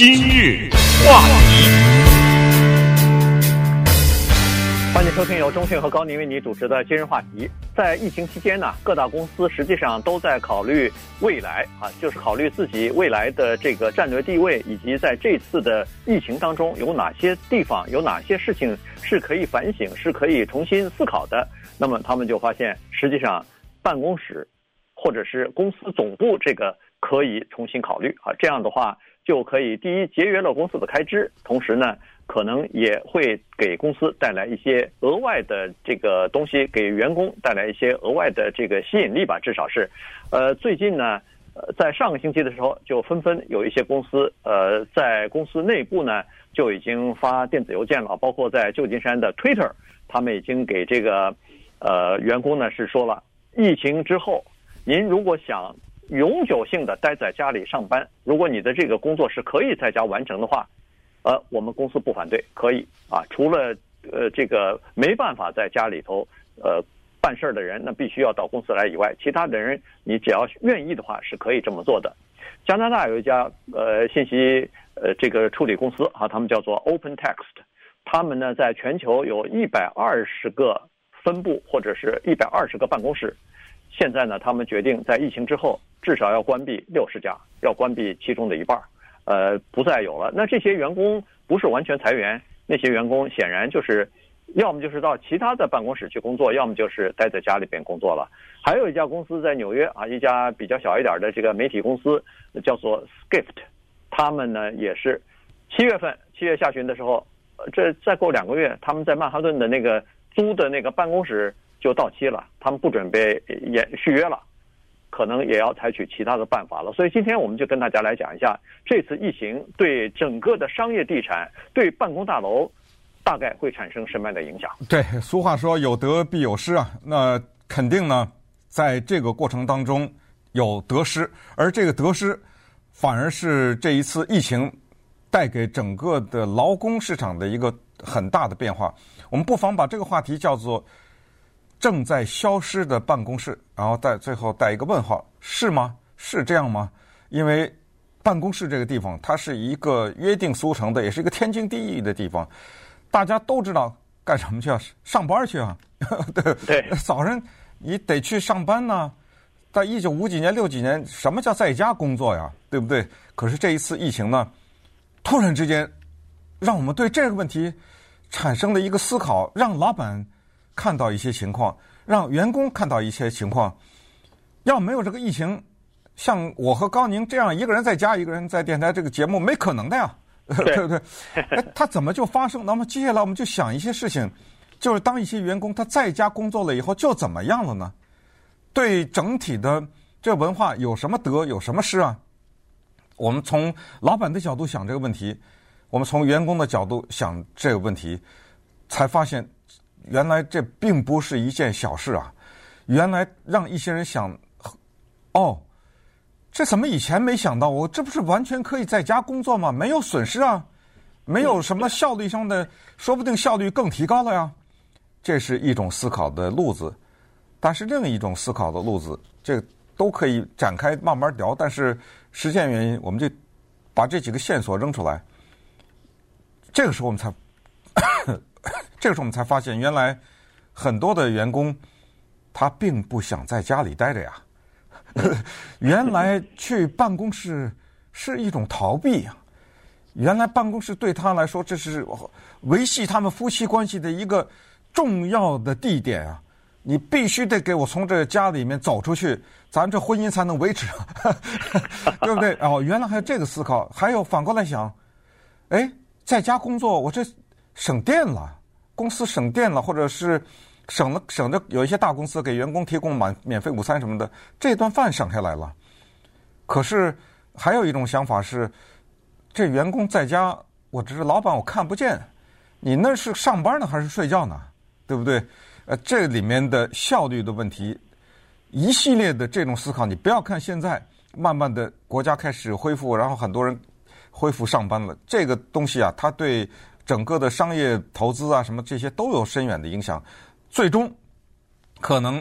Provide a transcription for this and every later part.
今日话题，欢迎收听由中讯和高宁为你主持的今日话题。在疫情期间呢，各大公司实际上都在考虑未来啊，就是考虑自己未来的这个战略地位，以及在这次的疫情当中有哪些地方、有哪些事情是可以反省、是可以重新思考的。那么他们就发现，实际上办公室或者是公司总部这个可以重新考虑啊，这样的话。就可以第一节约了公司的开支，同时呢，可能也会给公司带来一些额外的这个东西，给员工带来一些额外的这个吸引力吧。至少是，呃，最近呢，呃，在上个星期的时候，就纷纷有一些公司，呃，在公司内部呢就已经发电子邮件了，包括在旧金山的 Twitter，他们已经给这个呃员工呢是说了，疫情之后，您如果想。永久性的待在家里上班，如果你的这个工作是可以在家完成的话，呃，我们公司不反对，可以啊。除了呃这个没办法在家里头呃办事儿的人，那必须要到公司来以外，其他的人你只要愿意的话是可以这么做的。加拿大有一家呃信息呃这个处理公司啊，他们叫做 OpenText，他们呢在全球有一百二十个分部或者是一百二十个办公室。现在呢，他们决定在疫情之后至少要关闭六十家，要关闭其中的一半儿，呃，不再有了。那这些员工不是完全裁员，那些员工显然就是要么就是到其他的办公室去工作，要么就是待在家里边工作了。还有一家公司在纽约啊，一家比较小一点的这个媒体公司叫做 Skift，他们呢也是七月份七月下旬的时候，这再过两个月，他们在曼哈顿的那个租的那个办公室。就到期了，他们不准备延续约了，可能也要采取其他的办法了。所以今天我们就跟大家来讲一下，这次疫情对整个的商业地产、对办公大楼，大概会产生什么样的影响？对，俗话说有得必有失啊，那肯定呢，在这个过程当中有得失，而这个得失反而是这一次疫情带给整个的劳工市场的一个很大的变化。我们不妨把这个话题叫做。正在消失的办公室，然后带最后带一个问号，是吗？是这样吗？因为办公室这个地方，它是一个约定俗成的，也是一个天经地义的地方，大家都知道干什么去啊？上班去啊？对对，早上你得去上班呢。在一九五几年、六几年，什么叫在家工作呀？对不对？可是这一次疫情呢，突然之间，让我们对这个问题产生了一个思考，让老板。看到一些情况，让员工看到一些情况。要没有这个疫情，像我和高宁这样一个人在家，一个人在电台，这个节目没可能的呀，对，不对？哎，他怎么就发生？那么接下来我们就想一些事情，就是当一些员工他在家工作了以后，就怎么样了呢？对整体的这文化有什么得，有什么失啊？我们从老板的角度想这个问题，我们从员工的角度想这个问题，才发现。原来这并不是一件小事啊！原来让一些人想，哦，这怎么以前没想到？我这不是完全可以在家工作吗？没有损失啊，没有什么效率上的，说不定效率更提高了呀。这是一种思考的路子，但是另一种思考的路子，这都可以展开慢慢聊。但是时间原因，我们就把这几个线索扔出来。这个时候我们才。这个时候我们才发现，原来很多的员工他并不想在家里待着呀。原来去办公室是一种逃避呀。原来办公室对他来说，这是维系他们夫妻关系的一个重要的地点啊！你必须得给我从这家里面走出去，咱这婚姻才能维持，对不对？哦，原来还有这个思考。还有反过来想，哎，在家工作，我这省电了。公司省电了，或者是省了省着，有一些大公司给员工提供满免费午餐什么的，这顿饭省下来了。可是还有一种想法是，这员工在家，我只是老板，我看不见，你那是上班呢还是睡觉呢？对不对？呃，这里面的效率的问题，一系列的这种思考，你不要看现在慢慢的国家开始恢复，然后很多人恢复上班了，这个东西啊，它对。整个的商业投资啊，什么这些都有深远的影响，最终可能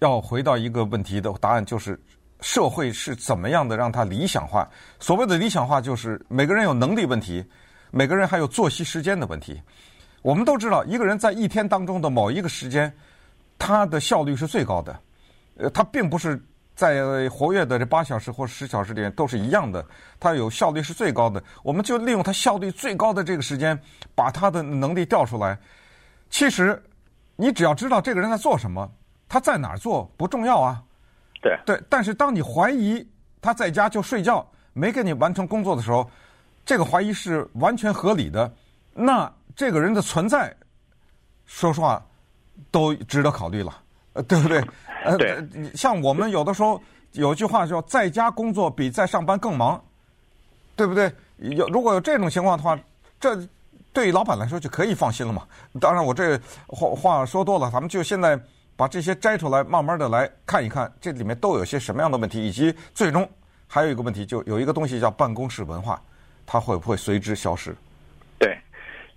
要回到一个问题的答案，就是社会是怎么样的让它理想化。所谓的理想化，就是每个人有能力问题，每个人还有作息时间的问题。我们都知道，一个人在一天当中的某一个时间，他的效率是最高的。呃，他并不是在活跃的这八小时或十小时里面都是一样的，它有效率是最高的。我们就利用它效率最高的这个时间，把他的能力调出来。其实，你只要知道这个人在做什么，他在哪儿做不重要啊。对对，但是当你怀疑他在家就睡觉，没给你完成工作的时候，这个怀疑是完全合理的。那这个人的存在，说实话，都值得考虑了，呃，对不对？呃，对。像我们有的时候有句话叫，在家工作比在上班更忙，对不对？有如果有这种情况的话，这对于老板来说就可以放心了嘛。当然，我这话话说多了，咱们就现在。把这些摘出来，慢慢的来看一看，这里面都有些什么样的问题，以及最终还有一个问题，就有一个东西叫办公室文化，它会不会随之消失？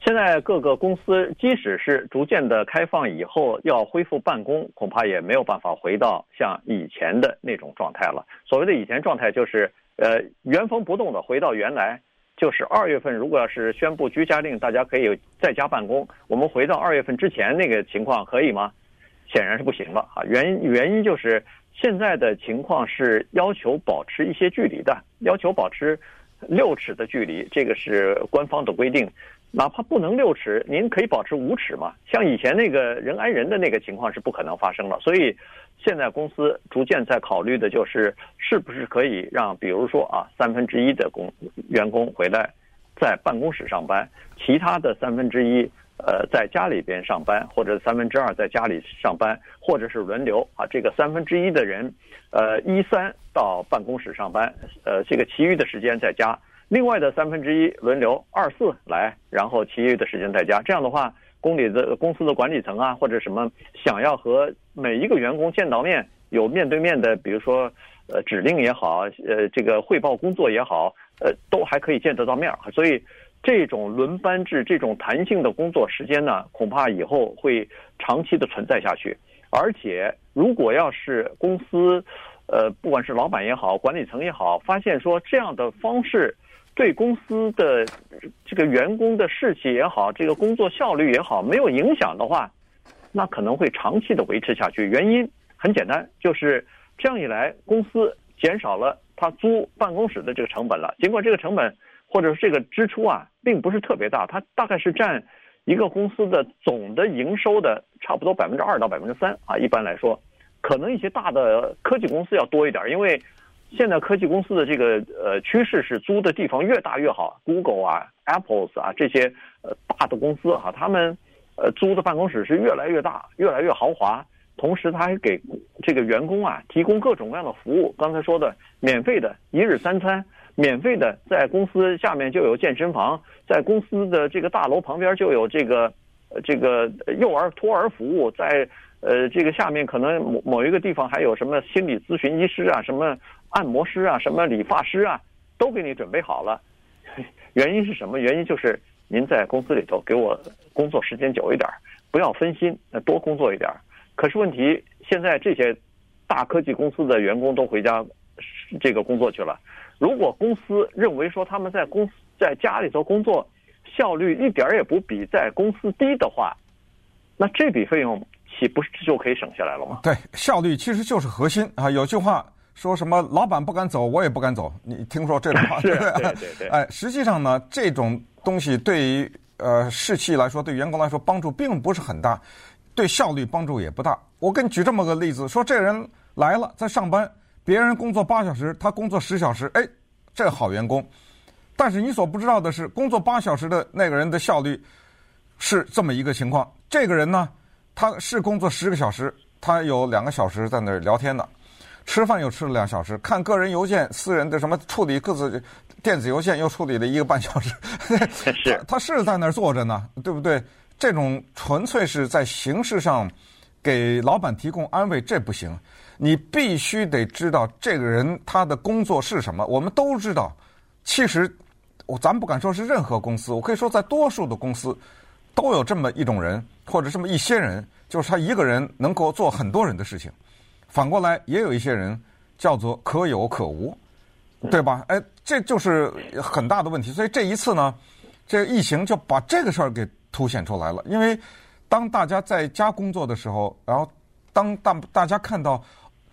现在各个公司即使是逐渐的开放以后，要恢复办公，恐怕也没有办法回到像以前的那种状态了。所谓的以前状态，就是呃原封不动的回到原来，就是二月份如果要是宣布居家令，大家可以在家办公，我们回到二月份之前那个情况可以吗？显然是不行了啊！原因原因就是现在的情况是要求保持一些距离的，要求保持六尺的距离，这个是官方的规定。哪怕不能六尺，您可以保持五尺嘛。像以前那个人挨人的那个情况是不可能发生了。所以现在公司逐渐在考虑的就是，是不是可以让，比如说啊，三分之一的工员工回来在办公室上班，其他的三分之一。呃，在家里边上班，或者三分之二在家里上班，或者是轮流啊。这个三分之一的人，呃，一三到办公室上班，呃，这个其余的时间在家。另外的三分之一轮流二四来，然后其余的时间在家。这样的话，公里的公司的管理层啊，或者什么想要和每一个员工见到面，有面对面的，比如说呃指令也好，呃这个汇报工作也好，呃都还可以见得到面。所以。这种轮班制、这种弹性的工作时间呢，恐怕以后会长期的存在下去。而且，如果要是公司，呃，不管是老板也好，管理层也好，发现说这样的方式对公司的这个员工的士气也好，这个工作效率也好，没有影响的话，那可能会长期的维持下去。原因很简单，就是这样一来，公司减少了他租办公室的这个成本了。尽管这个成本。或者是这个支出啊，并不是特别大，它大概是占一个公司的总的营收的差不多百分之二到百分之三啊。一般来说，可能一些大的科技公司要多一点，因为现在科技公司的这个呃趋势是租的地方越大越好，Google 啊、Apples 啊这些呃大的公司哈，他们呃租的办公室是越来越大、越来越豪华，同时他还给这个员工啊提供各种各样的服务，刚才说的免费的一日三餐。免费的，在公司下面就有健身房，在公司的这个大楼旁边就有这个，呃，这个幼儿托儿服务，在呃这个下面可能某某一个地方还有什么心理咨询医师啊，什么按摩师啊，什么理发师啊，都给你准备好了。原因是什么？原因就是您在公司里头给我工作时间久一点，不要分心，多工作一点。可是问题现在这些大科技公司的员工都回家这个工作去了。如果公司认为说他们在公司在家里头工作效率一点也不比在公司低的话，那这笔费用岂不是就可以省下来了吗？对，效率其实就是核心啊。有句话说什么“老板不敢走，我也不敢走”，你听说这种话？对对对。哎，实际上呢，这种东西对于呃士气来说，对员工来说帮助并不是很大，对效率帮助也不大。我给你举这么个例子，说这人来了在上班。别人工作八小时，他工作十小时，哎，这好员工。但是你所不知道的是，工作八小时的那个人的效率是这么一个情况。这个人呢，他是工作十个小时，他有两个小时在那儿聊天的，吃饭又吃了两小时，看个人邮件、私人的什么处理各自电子邮件又处理了一个半小时。是，他是在那儿坐着呢，对不对？这种纯粹是在形式上给老板提供安慰，这不行。你必须得知道这个人他的工作是什么。我们都知道，其实我咱不敢说是任何公司，我可以说在多数的公司都有这么一种人，或者这么一些人，就是他一个人能够做很多人的事情。反过来，也有一些人叫做可有可无，对吧？哎，这就是很大的问题。所以这一次呢，这个疫情就把这个事儿给凸显出来了。因为当大家在家工作的时候，然后当大大家看到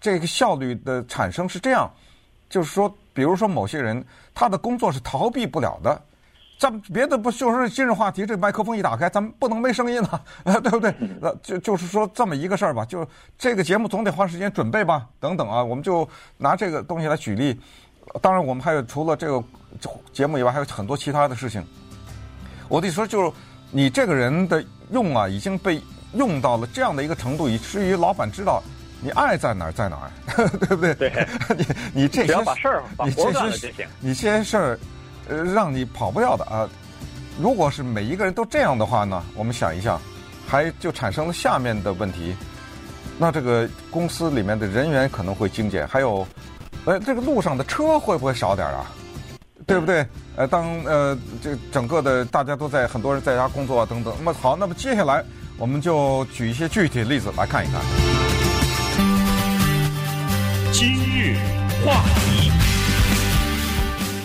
这个效率的产生是这样，就是说，比如说某些人他的工作是逃避不了的。咱别的不就是今日话题？这麦克风一打开，咱们不能没声音了，对不对？呃，就就是说这么一个事儿吧。就这个节目总得花时间准备吧，等等啊。我们就拿这个东西来举例。当然，我们还有除了这个节目以外，还有很多其他的事情。我得说，就是你这个人的用啊，已经被用到了这样的一个程度，以至于老板知道你爱在哪儿在哪儿，对不对？对。你你这些只要把事儿把活干了就行。你这些事儿。呃，让你跑不掉的啊！如果是每一个人都这样的话呢，我们想一想，还就产生了下面的问题。那这个公司里面的人员可能会精简，还有，呃，这个路上的车会不会少点啊？对不对？呃，当呃这整个的大家都在很多人在家工作啊等等。那么好，那么接下来我们就举一些具体的例子来看一看。今日话题。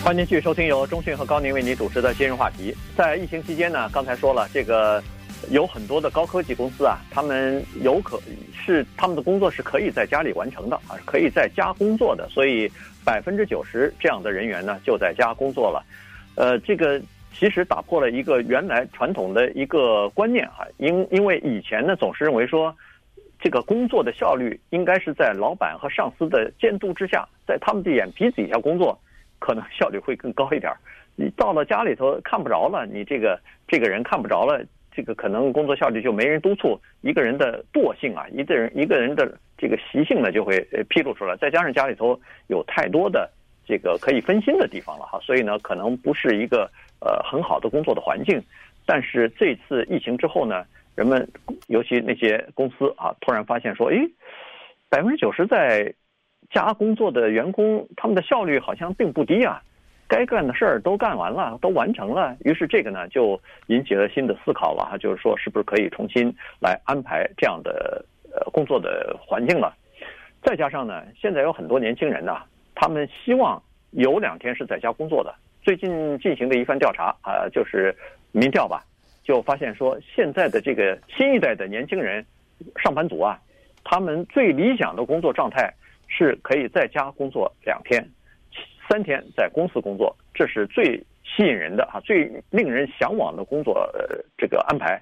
欢迎继续收听由中讯和高宁为您主持的今日话题。在疫情期间呢，刚才说了，这个有很多的高科技公司啊，他们有可是他们的工作是可以在家里完成的啊，可以在家工作的，所以百分之九十这样的人员呢就在家工作了。呃，这个其实打破了一个原来传统的一个观念哈，因因为以前呢总是认为说，这个工作的效率应该是在老板和上司的监督之下，在他们的眼皮底下工作。可能效率会更高一点。你到了家里头看不着了，你这个这个人看不着了，这个可能工作效率就没人督促。一个人的惰性啊，一个人一个人的这个习性呢，就会披露出来。再加上家里头有太多的这个可以分心的地方了哈，所以呢，可能不是一个呃很好的工作的环境。但是这次疫情之后呢，人们尤其那些公司啊，突然发现说，诶，百分之九十在。家工作的员工，他们的效率好像并不低啊，该干的事儿都干完了，都完成了。于是这个呢，就引起了新的思考了哈，就是说是不是可以重新来安排这样的呃工作的环境了？再加上呢，现在有很多年轻人呢，他们希望有两天是在家工作的。最近进行的一番调查啊，就是民调吧，就发现说，现在的这个新一代的年轻人，上班族啊，他们最理想的工作状态。是可以在家工作两天，三天在公司工作，这是最吸引人的啊，最令人向往的工作呃这个安排。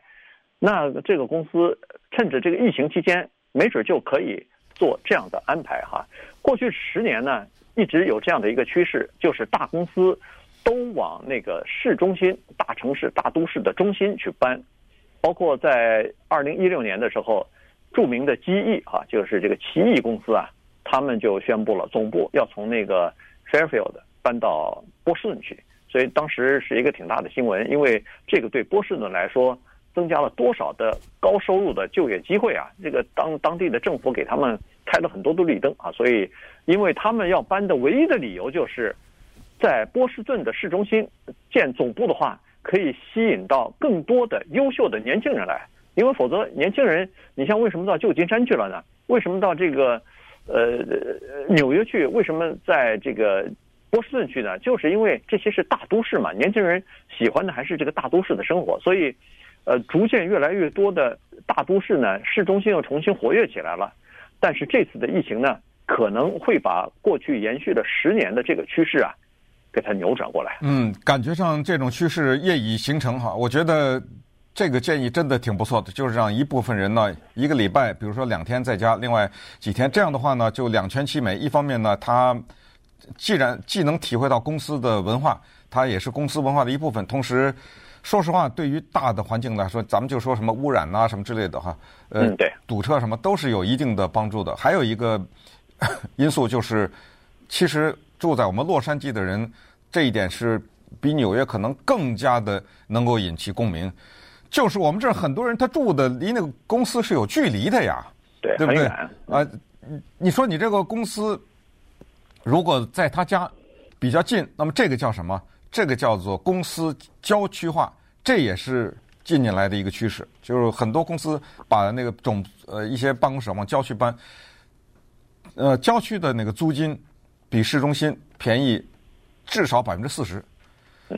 那这个公司趁着这个疫情期间，没准就可以做这样的安排哈。过去十年呢，一直有这样的一个趋势，就是大公司都往那个市中心、大城市、大都市的中心去搬。包括在二零一六年的时候，著名的机翼啊，就是这个奇异公司啊。他们就宣布了，总部要从那个 Fairfield 搬到波士顿去，所以当时是一个挺大的新闻，因为这个对波士顿来说增加了多少的高收入的就业机会啊！这个当当地的政府给他们开了很多的绿灯啊，所以因为他们要搬的唯一的理由就是在波士顿的市中心建总部的话，可以吸引到更多的优秀的年轻人来，因为否则年轻人，你像为什么到旧金山去了呢？为什么到这个？呃，纽约去为什么在这个波士顿去呢？就是因为这些是大都市嘛，年轻人喜欢的还是这个大都市的生活，所以，呃，逐渐越来越多的大都市呢，市中心又重新活跃起来了。但是这次的疫情呢，可能会把过去延续了十年的这个趋势啊，给它扭转过来。嗯，感觉上这种趋势业已形成哈，我觉得。这个建议真的挺不错的，就是让一部分人呢，一个礼拜，比如说两天在家，另外几天，这样的话呢，就两全其美。一方面呢，他既然既能体会到公司的文化，他也是公司文化的一部分。同时，说实话，对于大的环境来说，咱们就说什么污染呐、啊、什么之类的哈，呃，堵车什么都是有一定的帮助的。还有一个因素就是，其实住在我们洛杉矶的人，这一点是比纽约可能更加的能够引起共鸣。就是我们这儿很多人，他住的离那个公司是有距离的呀，对，对不对？啊，你说你这个公司如果在他家比较近，那么这个叫什么？这个叫做公司郊区化，这也是近年来的一个趋势。就是很多公司把那个总呃一些办公室往郊区搬。呃，郊区的那个租金比市中心便宜至少百分之四十。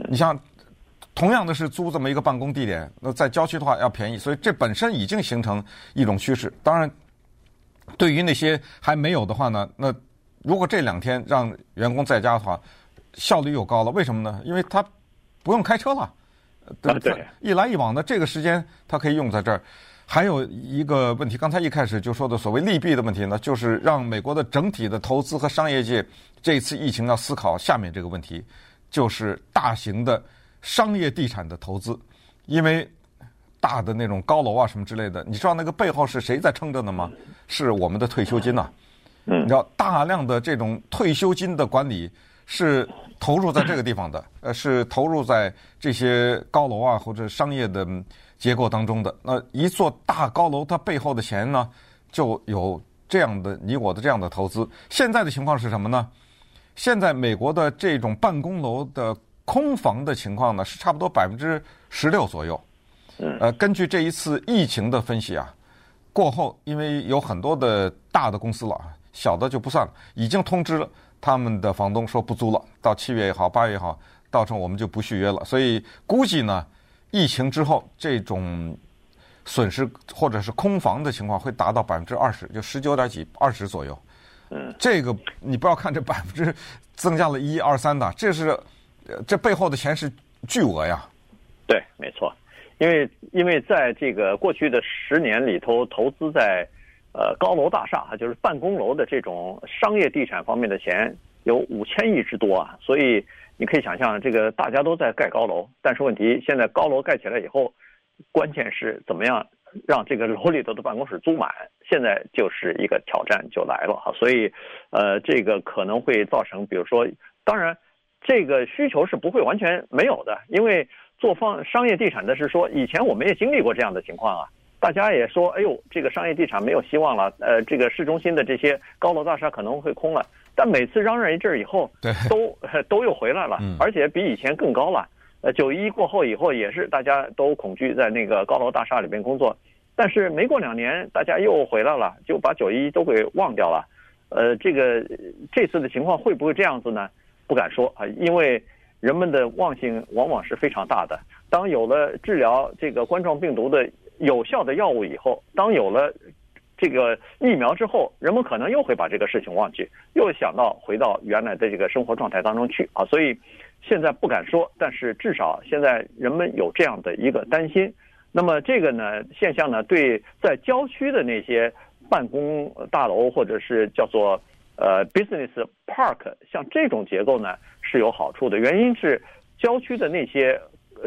你像同样的是租这么一个办公地点，那在郊区的话要便宜，所以这本身已经形成一种趋势。当然，对于那些还没有的话呢，那如果这两天让员工在家的话，效率又高了。为什么呢？因为他不用开车了，对对，一来一往的这个时间他可以用在这儿。还有一个问题，刚才一开始就说的所谓利弊的问题呢，就是让美国的整体的投资和商业界这次疫情要思考下面这个问题，就是大型的商业地产的投资，因为大的那种高楼啊什么之类的，你知道那个背后是谁在撑着呢吗？是我们的退休金呐。你知道大量的这种退休金的管理是投入在这个地方的，呃，是投入在这些高楼啊或者商业的。结构当中的那一座大高楼，它背后的钱呢，就有这样的你我的这样的投资。现在的情况是什么呢？现在美国的这种办公楼的空房的情况呢，是差不多百分之十六左右。呃，根据这一次疫情的分析啊，过后因为有很多的大的公司了，小的就不算了，已经通知了他们的房东说不租了，到七月也好，八月也好，到时候我们就不续约了。所以估计呢。疫情之后，这种损失或者是空房的情况会达到百分之二十，就十九点几二十左右。嗯，这个你不要看这百分之增加了一二三的，这是这背后的钱是巨额呀。对，没错，因为因为在这个过去的十年里头，投资在呃高楼大厦啊，就是办公楼的这种商业地产方面的钱有五千亿之多啊，所以。你可以想象，这个大家都在盖高楼，但是问题现在高楼盖起来以后，关键是怎么样让这个楼里头的办公室租满，现在就是一个挑战就来了哈。所以，呃，这个可能会造成，比如说，当然，这个需求是不会完全没有的，因为做方商业地产的是说，以前我们也经历过这样的情况啊，大家也说，哎呦，这个商业地产没有希望了，呃，这个市中心的这些高楼大厦可能会空了。但每次嚷嚷一阵以后，对，都 都又回来了，而且比以前更高了。呃，九一过后以后也是大家都恐惧在那个高楼大厦里边工作，但是没过两年，大家又回来了，就把九一都给忘掉了。呃，这个这次的情况会不会这样子呢？不敢说啊，因为人们的忘性往往是非常大的。当有了治疗这个冠状病毒的有效的药物以后，当有了。这个疫苗之后，人们可能又会把这个事情忘记，又想到回到原来的这个生活状态当中去啊。所以现在不敢说，但是至少现在人们有这样的一个担心。那么这个呢现象呢，对在郊区的那些办公大楼或者是叫做呃 business park，像这种结构呢是有好处的。原因是郊区的那些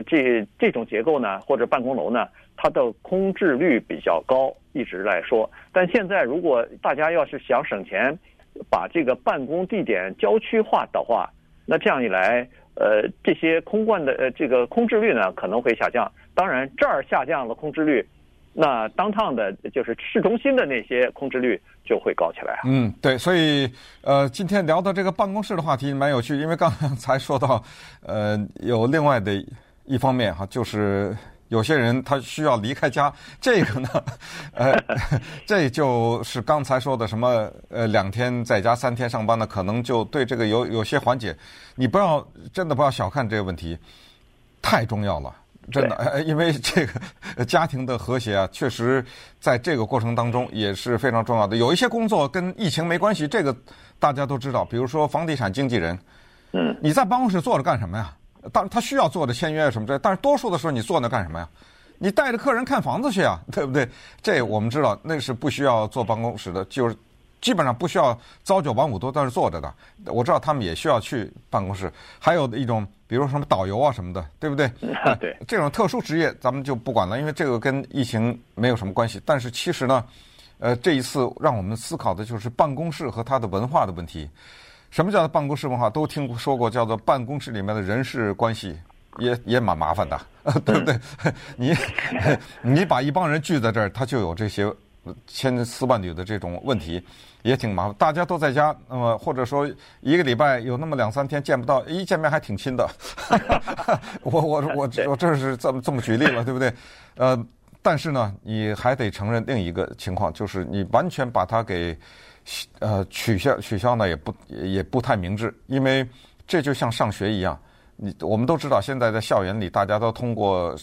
这这种结构呢，或者办公楼呢。它的空置率比较高，一直来说。但现在如果大家要是想省钱，把这个办公地点郊区化的话，那这样一来，呃，这些空罐的呃这个空置率呢可能会下降。当然，这儿下降了空置率，那 downtown 的就是市中心的那些空置率就会高起来。嗯，对，所以呃，今天聊到这个办公室的话题蛮有趣，因为刚才说到，呃，有另外的一方面哈，就是。有些人他需要离开家，这个呢，呃，这就是刚才说的什么呃，两天在家，三天上班的，可能就对这个有有些缓解。你不要真的不要小看这个问题，太重要了，真的，因为这个家庭的和谐啊，确实在这个过程当中也是非常重要的。有一些工作跟疫情没关系，这个大家都知道，比如说房地产经纪人，嗯，你在办公室坐着干什么呀？当他需要做的签约什么之类，但是多数的时候你坐那干什么呀？你带着客人看房子去啊，对不对？这我们知道，那是不需要坐办公室的，就是基本上不需要朝九晚五都在那坐着的。我知道他们也需要去办公室。还有一种，比如说什么导游啊什么的，对不对？对，这种特殊职业咱们就不管了，因为这个跟疫情没有什么关系。但是其实呢，呃，这一次让我们思考的就是办公室和它的文化的问题。什么叫做办公室文化？都听说过，叫做办公室里面的人事关系也也蛮麻烦的，对不对？你 你把一帮人聚在这儿，他就有这些千丝万缕的这种问题，也挺麻烦。大家都在家，那么或者说一个礼拜有那么两三天见不到，一见面还挺亲的。我我我我这是这么这么举例了，对不对？呃，但是呢，你还得承认另一个情况，就是你完全把它给。呃，取消取消呢也不也不太明智，因为这就像上学一样，你我们都知道，现在在校园里大家都通过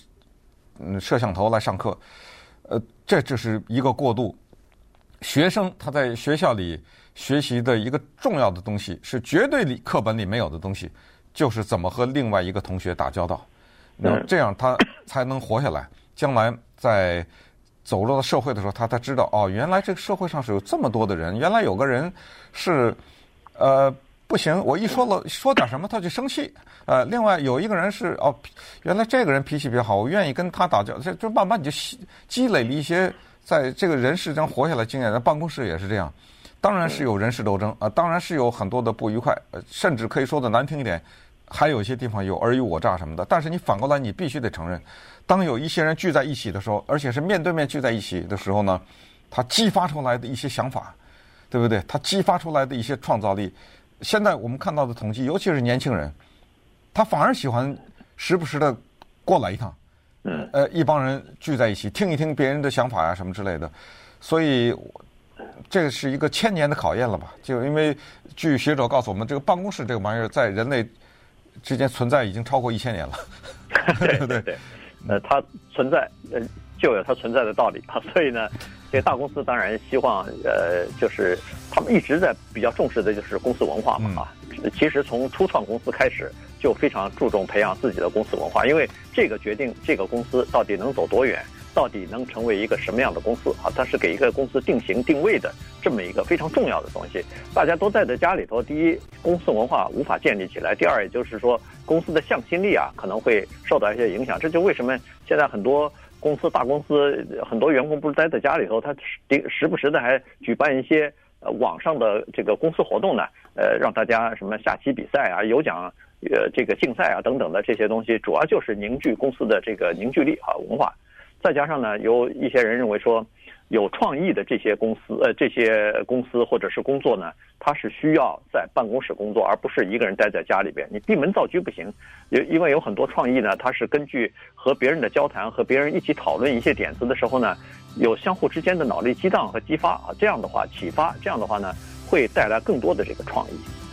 嗯摄像头来上课，呃，这就是一个过渡。学生他在学校里学习的一个重要的东西是绝对里课本里没有的东西，就是怎么和另外一个同学打交道，那这样他才能活下来，将来在。走入到社会的时候，他才知道哦，原来这个社会上是有这么多的人。原来有个人是，呃，不行，我一说了说点什么他就生气。呃，另外有一个人是哦，原来这个人脾气比较好，我愿意跟他打交道。这就慢慢你就积积累了一些在这个人世间活下来经验。在办公室也是这样，当然是有人事斗争啊、呃，当然是有很多的不愉快，呃，甚至可以说的难听一点，还有一些地方有尔虞我诈什么的。但是你反过来，你必须得承认。当有一些人聚在一起的时候，而且是面对面聚在一起的时候呢，他激发出来的一些想法，对不对？他激发出来的一些创造力，现在我们看到的统计，尤其是年轻人，他反而喜欢时不时的过来一趟，嗯，呃，一帮人聚在一起听一听别人的想法呀、啊，什么之类的，所以这是一个千年的考验了吧？就因为据学者告诉我们，这个办公室这个玩意儿在人类之间存在已经超过一千年了，对对对。呃，它存在，呃，就有它存在的道理啊。所以呢，这些大公司当然希望，呃，就是他们一直在比较重视的就是公司文化嘛啊。其实从初创公司开始就非常注重培养自己的公司文化，因为这个决定这个公司到底能走多远。到底能成为一个什么样的公司啊？它是给一个公司定型定位的这么一个非常重要的东西。大家都待在家里头，第一，公司文化无法建立起来；第二，也就是说，公司的向心力啊可能会受到一些影响。这就为什么现在很多公司、大公司很多员工不是待在家里头，他时时不时的还举办一些呃网上的这个公司活动呢，呃，让大家什么下棋比赛啊、有奖呃这个竞赛啊等等的这些东西，主要就是凝聚公司的这个凝聚力啊文化。再加上呢，有一些人认为说，有创意的这些公司，呃，这些公司或者是工作呢，它是需要在办公室工作，而不是一个人待在家里边。你闭门造车不行，因因为有很多创意呢，它是根据和别人的交谈，和别人一起讨论一些点子的时候呢，有相互之间的脑力激荡和激发啊，这样的话启发，这样的话呢，会带来更多的这个创意。